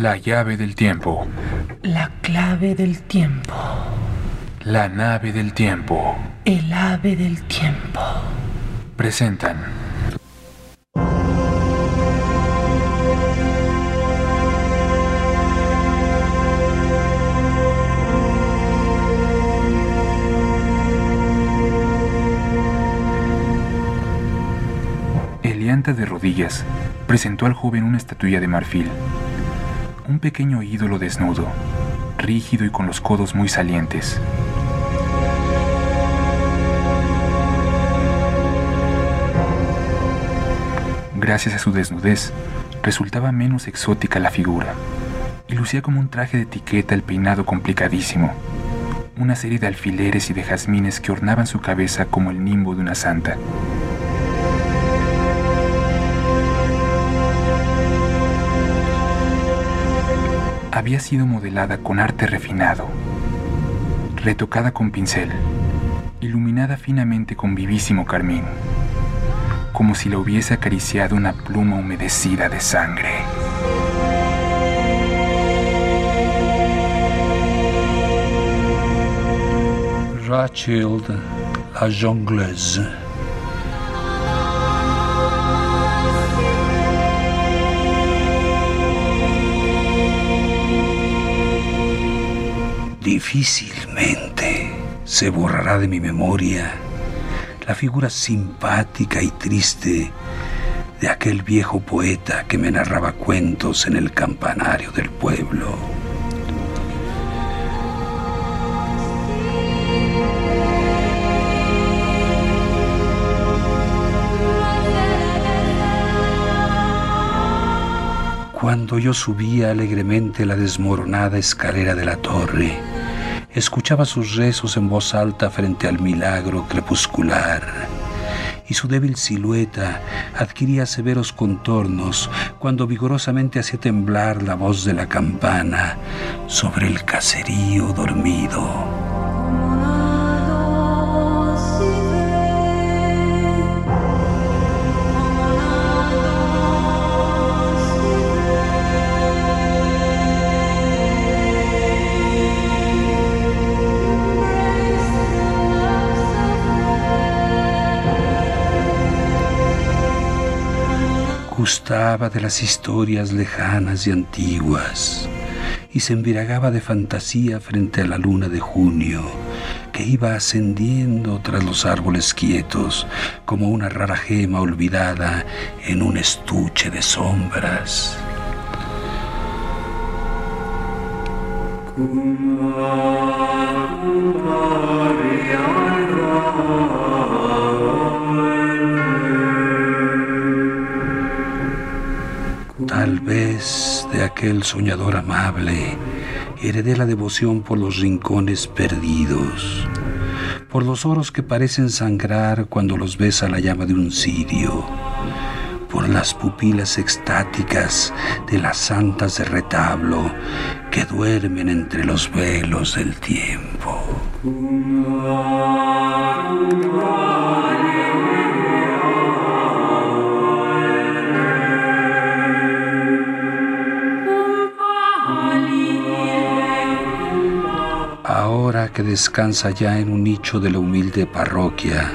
La llave del tiempo. La clave del tiempo. La nave del tiempo. El ave del tiempo. Presentan. Elianta de rodillas presentó al joven una estatuilla de marfil. Un pequeño ídolo desnudo, rígido y con los codos muy salientes. Gracias a su desnudez, resultaba menos exótica la figura, y lucía como un traje de etiqueta el peinado complicadísimo, una serie de alfileres y de jazmines que ornaban su cabeza como el nimbo de una santa. Había sido modelada con arte refinado, retocada con pincel, iluminada finamente con vivísimo carmín como si la hubiese acariciado una pluma humedecida de sangre. Rachel la jongleuse. Difícilmente se borrará de mi memoria la figura simpática y triste de aquel viejo poeta que me narraba cuentos en el campanario del pueblo. Cuando yo subía alegremente la desmoronada escalera de la torre, escuchaba sus rezos en voz alta frente al milagro crepuscular y su débil silueta adquiría severos contornos cuando vigorosamente hacía temblar la voz de la campana sobre el caserío dormido. Gustaba de las historias lejanas y antiguas y se embriagaba de fantasía frente a la luna de junio que iba ascendiendo tras los árboles quietos como una rara gema olvidada en un estuche de sombras. Tal vez de aquel soñador amable heredé la devoción por los rincones perdidos, por los oros que parecen sangrar cuando los besa la llama de un cirio, por las pupilas extáticas de las santas de retablo que duermen entre los velos del tiempo. Que descansa ya en un nicho de la humilde parroquia,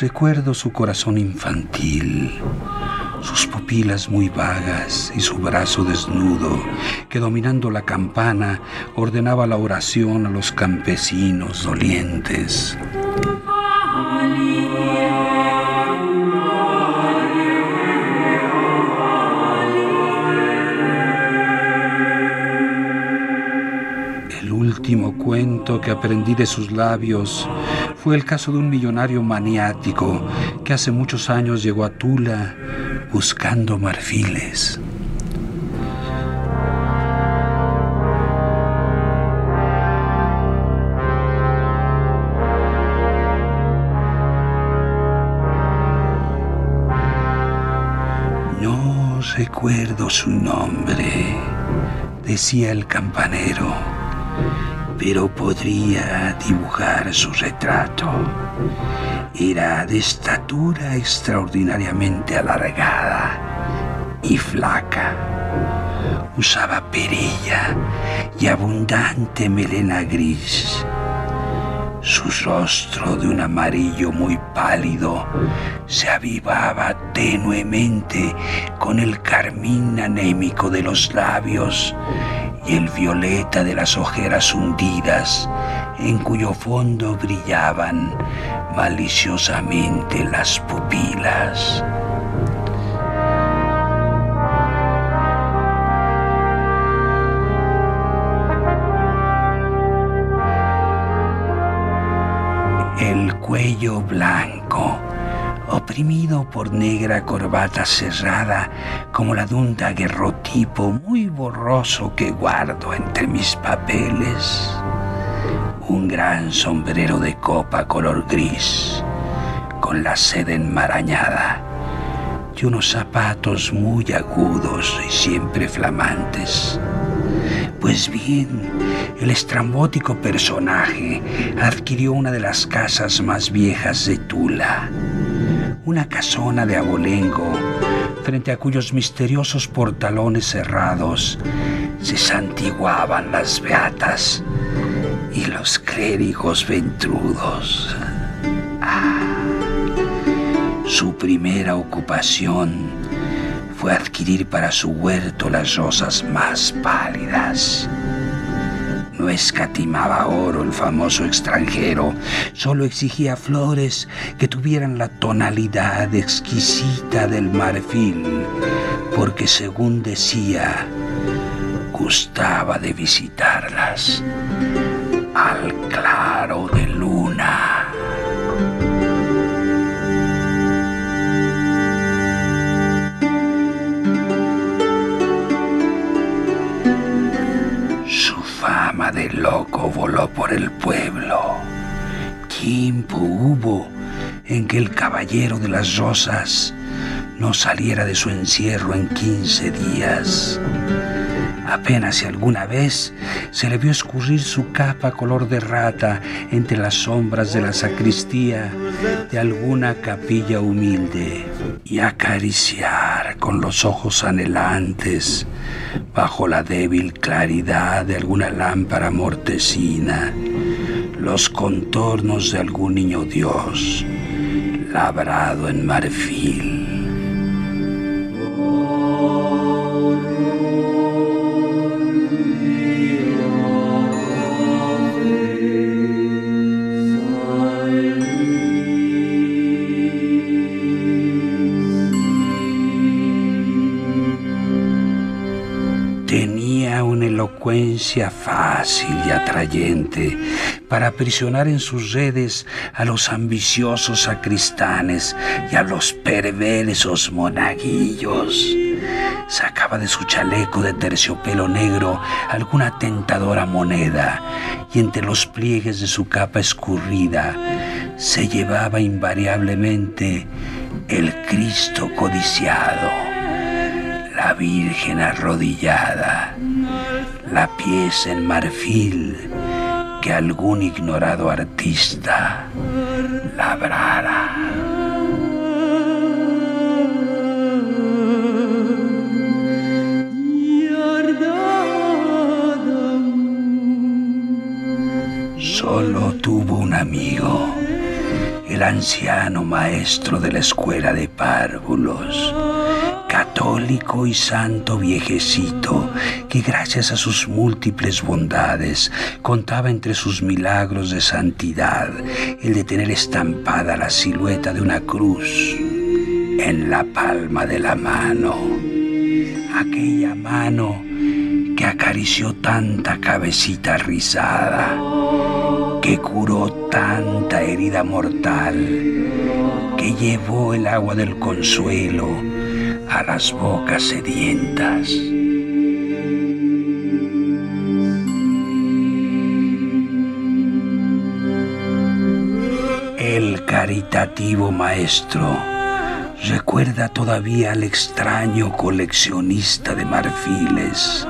recuerdo su corazón infantil, sus pupilas muy vagas y su brazo desnudo, que dominando la campana ordenaba la oración a los campesinos dolientes. Que aprendí de sus labios fue el caso de un millonario maniático que hace muchos años llegó a Tula buscando marfiles. No recuerdo su nombre, decía el campanero, pero podría dibujar su retrato. Era de estatura extraordinariamente alargada y flaca, Usaba perilla y abundante melena gris. Su rostro de un amarillo muy pálido se avivaba tenuemente con el carmín anémico de los labios y el violeta de las ojeras hundidas en cuyo fondo brillaban maliciosamente las pupilas. Oprimido por negra corbata cerrada como la de un daguerrotipo muy borroso que guardo entre mis papeles un gran sombrero de copa color gris, con la seda enmarañada, y unos zapatos muy agudos y siempre flamantes. Pues bien, el estrambótico personaje adquirió una de las casas más viejas de Tula, una casona de abolengo, frente a cuyos misteriosos portalones cerrados se santiguaban las beatas y los clérigos ventrudos. Ah, su primera ocupación fue adquirir para su huerto las rosas más pálidas. No escatimaba oro el famoso extranjero, solo exigía flores que tuvieran la tonalidad exquisita del marfil, porque según decía, gustaba de visitarlas al claro de luna. De loco voló por el pueblo. Tiempo hubo en que el caballero de las rosas no saliera de su encierro en quince días. Apenas si alguna vez se le vio escurrir su capa color de rata entre las sombras de la sacristía de alguna capilla humilde y acariciar con los ojos anhelantes bajo la débil claridad de alguna lámpara mortecina los contornos de algún niño Dios labrado en marfil. Fácil y atrayente para aprisionar en sus redes a los ambiciosos sacristanes y a los perversos monaguillos. Sacaba de su chaleco de terciopelo negro alguna tentadora moneda y entre los pliegues de su capa escurrida se llevaba invariablemente el Cristo codiciado, la Virgen arrodillada la pieza en marfil que algún ignorado artista labrara. Solo tuvo un amigo, el anciano maestro de la escuela de párvulos católico y santo viejecito, que gracias a sus múltiples bondades contaba entre sus milagros de santidad el de tener estampada la silueta de una cruz en la palma de la mano. Aquella mano que acarició tanta cabecita rizada, que curó tanta herida mortal, que llevó el agua del consuelo a las bocas sedientas. El caritativo maestro recuerda todavía al extraño coleccionista de marfiles,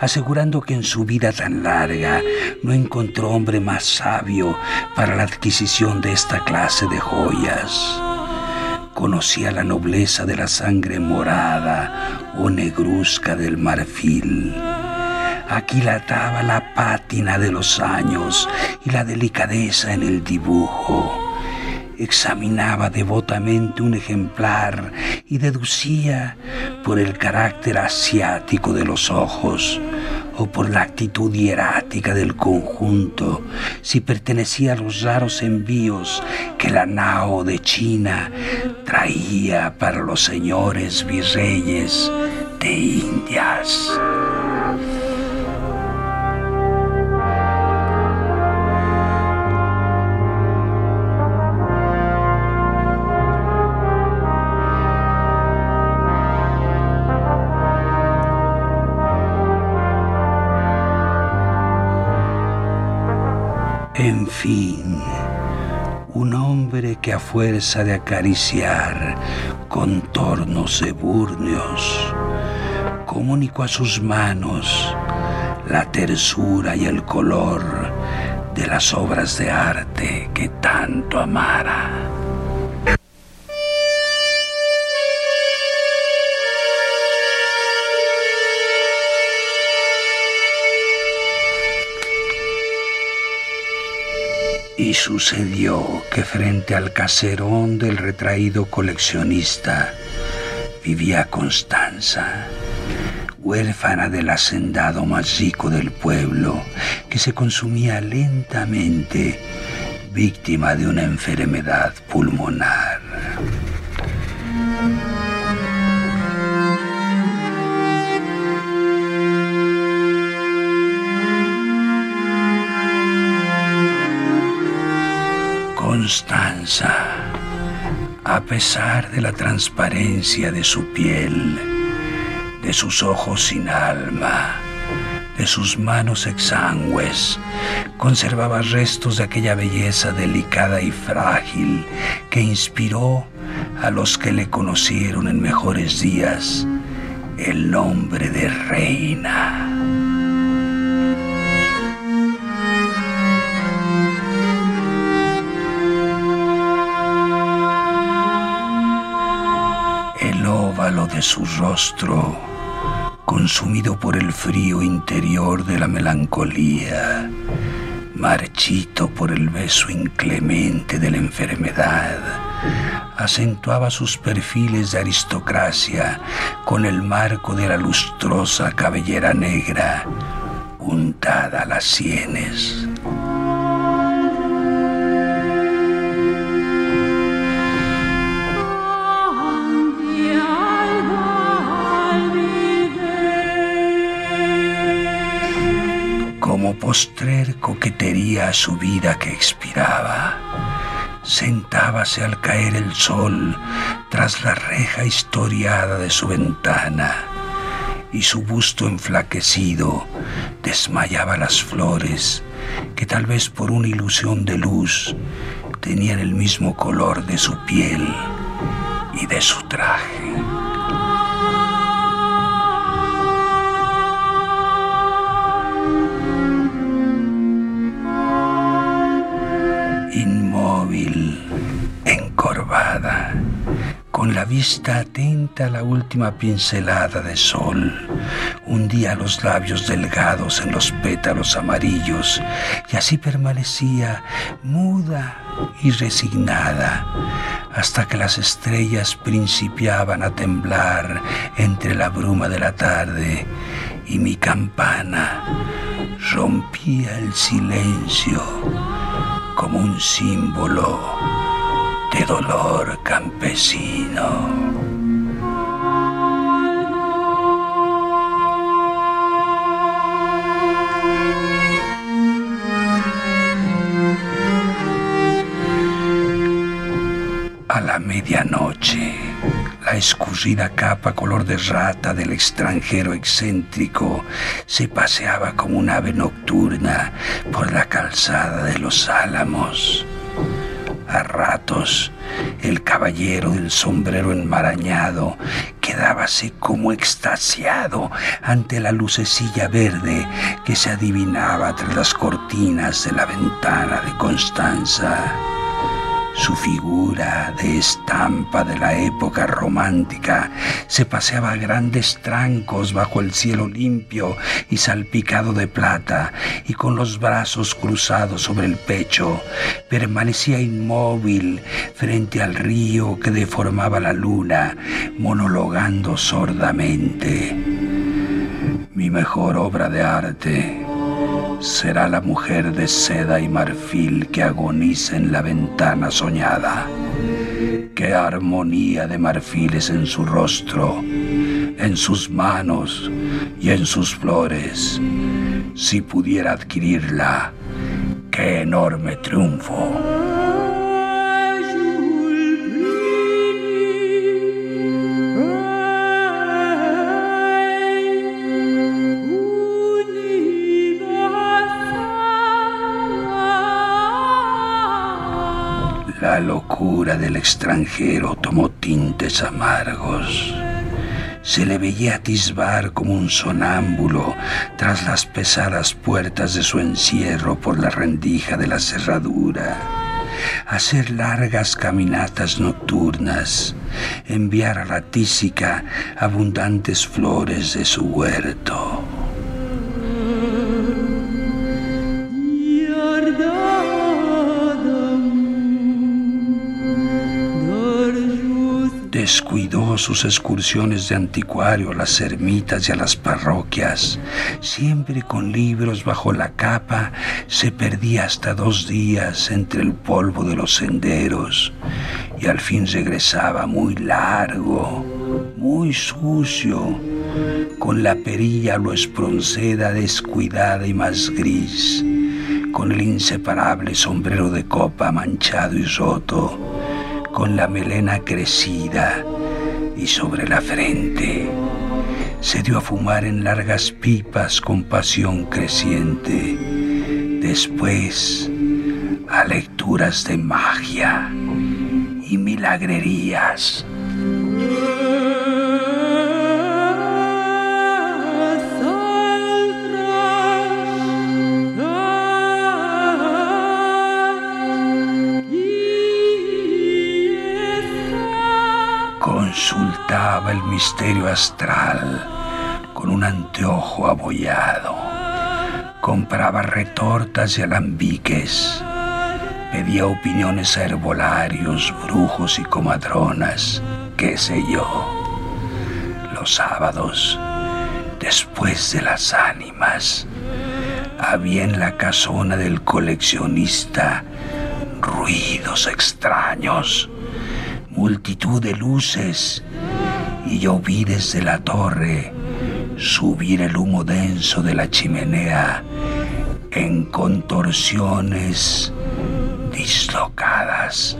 asegurando que en su vida tan larga no encontró hombre más sabio para la adquisición de esta clase de joyas conocía la nobleza de la sangre morada o negruzca del marfil. Aquilataba la pátina de los años y la delicadeza en el dibujo. Examinaba devotamente un ejemplar y deducía por el carácter asiático de los ojos o por la actitud hierática del conjunto, si pertenecía a los raros envíos que la nao de China traía para los señores virreyes de Indias. Fin, un hombre que a fuerza de acariciar contornos ebúrneos, comunicó a sus manos la tersura y el color de las obras de arte que tanto amara. Y sucedió que frente al caserón del retraído coleccionista vivía Constanza, huérfana del hacendado más rico del pueblo, que se consumía lentamente, víctima de una enfermedad pulmonar. Constanza, a pesar de la transparencia de su piel, de sus ojos sin alma, de sus manos exangües, conservaba restos de aquella belleza delicada y frágil que inspiró a los que le conocieron en mejores días el nombre de reina. Su rostro, consumido por el frío interior de la melancolía, marchito por el beso inclemente de la enfermedad, acentuaba sus perfiles de aristocracia con el marco de la lustrosa cabellera negra untada a las sienes. Postrer coquetería a su vida que expiraba, sentábase al caer el sol tras la reja historiada de su ventana y su busto enflaquecido desmayaba las flores que tal vez por una ilusión de luz tenían el mismo color de su piel y de su traje. Inmóvil, encorvada, con la vista atenta a la última pincelada de sol, hundía los labios delgados en los pétalos amarillos y así permanecía muda y resignada hasta que las estrellas principiaban a temblar entre la bruma de la tarde y mi campana rompía el silencio como un símbolo de dolor campesino. A la medianoche, la escurrida capa color de rata del extranjero excéntrico se paseaba como un ave nocturna por la calzada de los álamos. A ratos, el caballero del sombrero enmarañado quedábase como extasiado ante la lucecilla verde que se adivinaba tras las cortinas de la ventana de Constanza. Su figura de estampa de la época romántica se paseaba a grandes trancos bajo el cielo limpio y salpicado de plata y con los brazos cruzados sobre el pecho permanecía inmóvil frente al río que deformaba la luna, monologando sordamente. Mi mejor obra de arte será la mujer de seda y marfil que agoniza en la ventana soñada. Qué armonía de marfiles en su rostro, en sus manos y en sus flores. Si pudiera adquirirla, qué enorme triunfo. Locura del extranjero tomó tintes amargos. Se le veía atisbar como un sonámbulo tras las pesadas puertas de su encierro por la rendija de la cerradura. Hacer largas caminatas nocturnas, enviar a la tísica abundantes flores de su huerto. Descuidó sus excursiones de anticuario a las ermitas y a las parroquias. Siempre con libros bajo la capa, se perdía hasta dos días entre el polvo de los senderos y al fin regresaba muy largo, muy sucio, con la perilla lo espronceda descuidada y más gris, con el inseparable sombrero de copa manchado y roto con la melena crecida y sobre la frente. Se dio a fumar en largas pipas con pasión creciente. Después a lecturas de magia y milagrerías. El misterio astral con un anteojo abollado. Compraba retortas y alambiques. Pedía opiniones a herbolarios, brujos y comadronas, qué sé yo. Los sábados, después de las ánimas, había en la casona del coleccionista ruidos extraños multitud de luces y yo vi desde la torre subir el humo denso de la chimenea en contorsiones dislocadas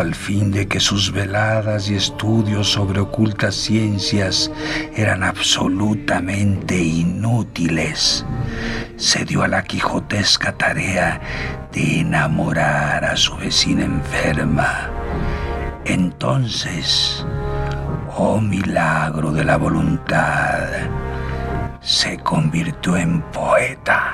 al fin de que sus veladas y estudios sobre ocultas ciencias eran absolutamente inútiles, se dio a la quijotesca tarea de enamorar a su vecina enferma. Entonces, oh milagro de la voluntad, se convirtió en poeta.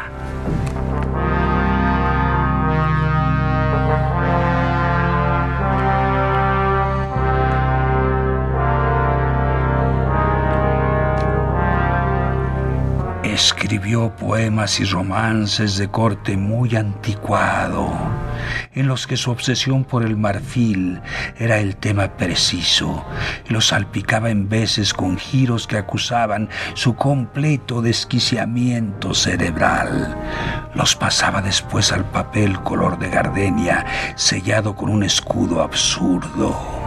Escribió poemas y romances de corte muy anticuado, en los que su obsesión por el marfil era el tema preciso, y los salpicaba en veces con giros que acusaban su completo desquiciamiento cerebral. Los pasaba después al papel color de gardenia, sellado con un escudo absurdo.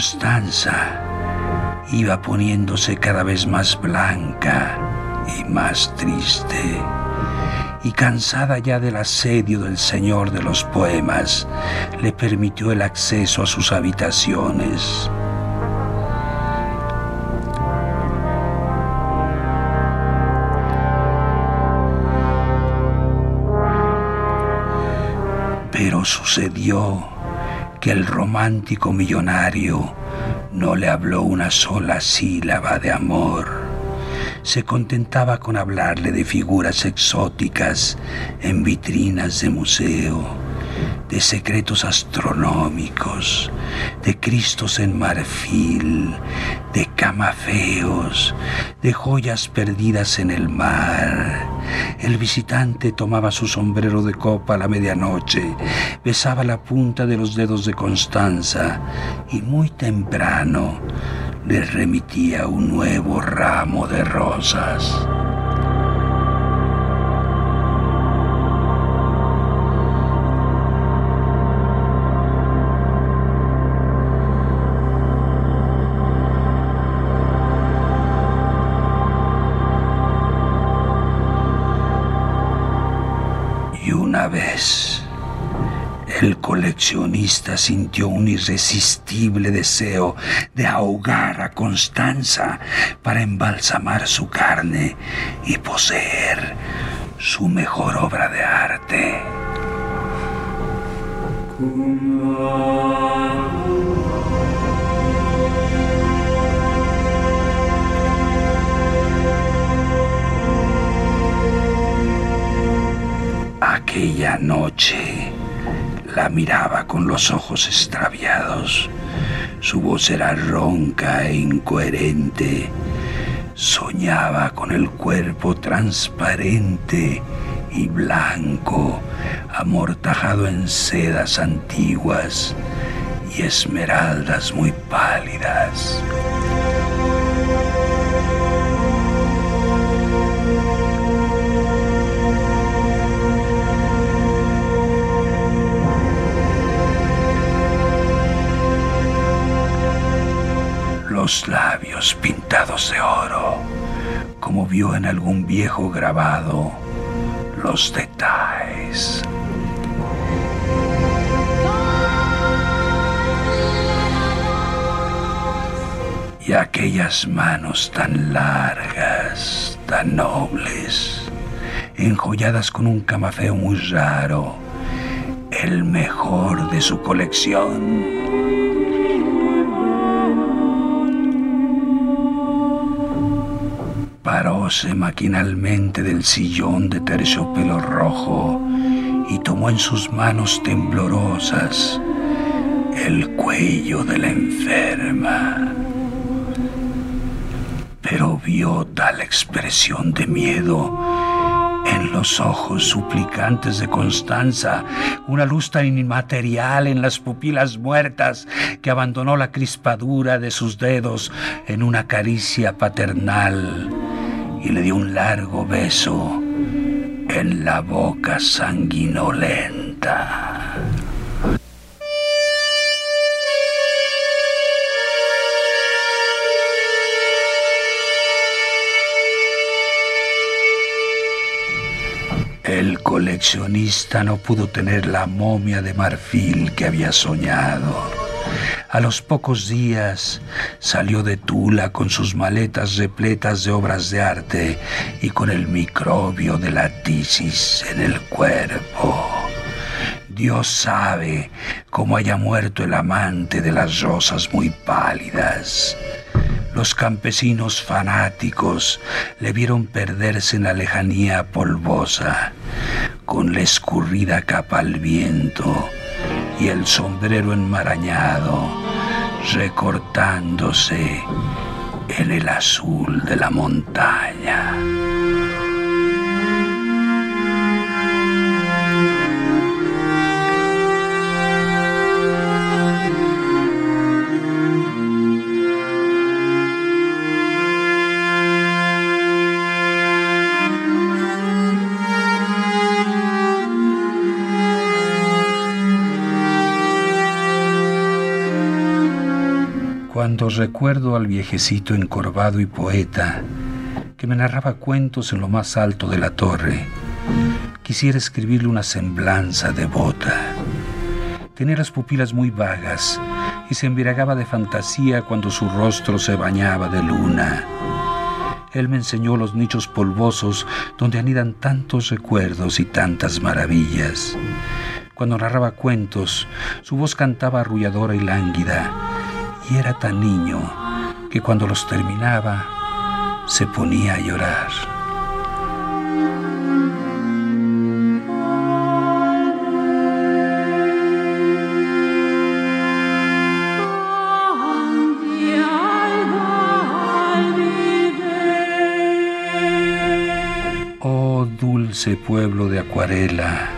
Constanza iba poniéndose cada vez más blanca y más triste. y cansada ya del asedio del señor de los poemas, le permitió el acceso a sus habitaciones. Pero sucedió que el romántico millonario no le habló una sola sílaba de amor. Se contentaba con hablarle de figuras exóticas en vitrinas de museo, de secretos astronómicos, de Cristos en marfil, de camafeos, de joyas perdidas en el mar. El visitante tomaba su sombrero de copa a la medianoche, besaba la punta de los dedos de Constanza y muy temprano le remitía un nuevo ramo de rosas. Vez, el coleccionista sintió un irresistible deseo de ahogar a Constanza para embalsamar su carne y poseer su mejor obra de arte. Aquella noche la miraba con los ojos extraviados. Su voz era ronca e incoherente. Soñaba con el cuerpo transparente y blanco, amortajado en sedas antiguas y esmeraldas muy pálidas. Los labios pintados de oro, como vio en algún viejo grabado los detalles. Y aquellas manos tan largas, tan nobles, enjolladas con un camafeo muy raro, el mejor de su colección. Paróse maquinalmente del sillón de terciopelo rojo y tomó en sus manos temblorosas el cuello de la enferma. Pero vio tal expresión de miedo en los ojos suplicantes de Constanza, una luz tan inmaterial en las pupilas muertas que abandonó la crispadura de sus dedos en una caricia paternal y le dio un largo beso en la boca sanguinolenta. El coleccionista no pudo tener la momia de marfil que había soñado. A los pocos días salió de Tula con sus maletas repletas de obras de arte y con el microbio de la tisis en el cuerpo. Dios sabe cómo haya muerto el amante de las rosas muy pálidas. Los campesinos fanáticos le vieron perderse en la lejanía polvosa, con la escurrida capa al viento y el sombrero enmarañado recortándose en el azul de la montaña. Cuando recuerdo al viejecito encorvado y poeta que me narraba cuentos en lo más alto de la torre, Quisiera escribirle una semblanza devota. Tenía las pupilas muy vagas y se embriagaba de fantasía cuando su rostro se bañaba de luna. Él me enseñó los nichos polvosos donde anidan tantos recuerdos y tantas maravillas. Cuando narraba cuentos, su voz cantaba arrulladora y lánguida, era tan niño que cuando los terminaba se ponía a llorar. Oh dulce pueblo de acuarela,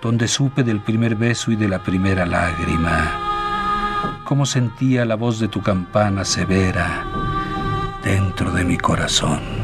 donde supe del primer beso y de la primera lágrima, cómo sentía la voz de tu campana severa dentro de mi corazón.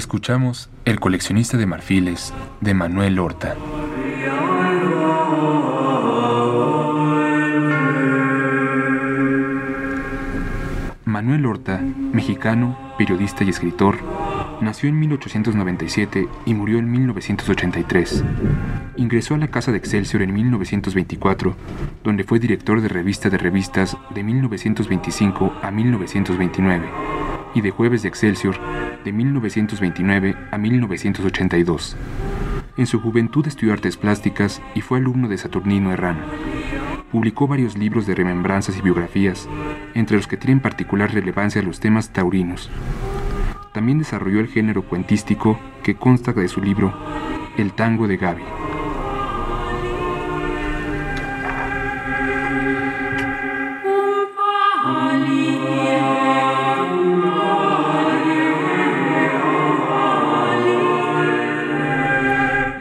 Escuchamos El coleccionista de marfiles de Manuel Horta. Manuel Horta, mexicano, periodista y escritor, nació en 1897 y murió en 1983. Ingresó a la Casa de Excelsior en 1924, donde fue director de revista de revistas de 1925 a 1929 y de Jueves de Excelsior de 1929 a 1982. En su juventud estudió artes plásticas y fue alumno de Saturnino Herrán. Publicó varios libros de remembranzas y biografías, entre los que tienen particular relevancia los temas taurinos. También desarrolló el género cuentístico que consta de su libro El tango de Gaby.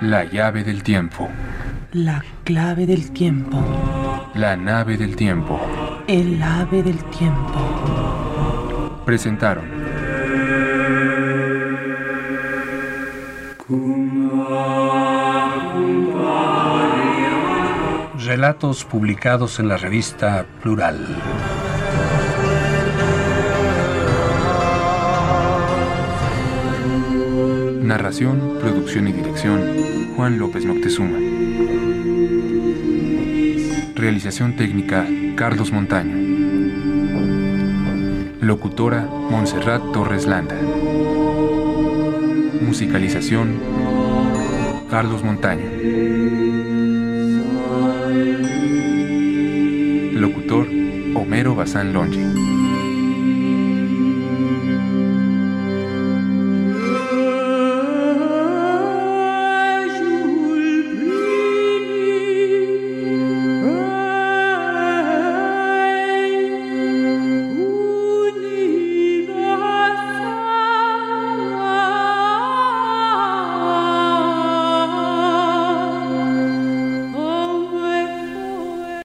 La llave del tiempo. La clave del tiempo. La nave del tiempo. El ave del tiempo. Presentaron. Relatos publicados en la revista Plural. Narración, producción y dirección, Juan López Moctezuma. Realización técnica, Carlos Montaño. Locutora, Montserrat Torres Landa. Musicalización, Carlos Montaño. Locutor, Homero Bazán Longi.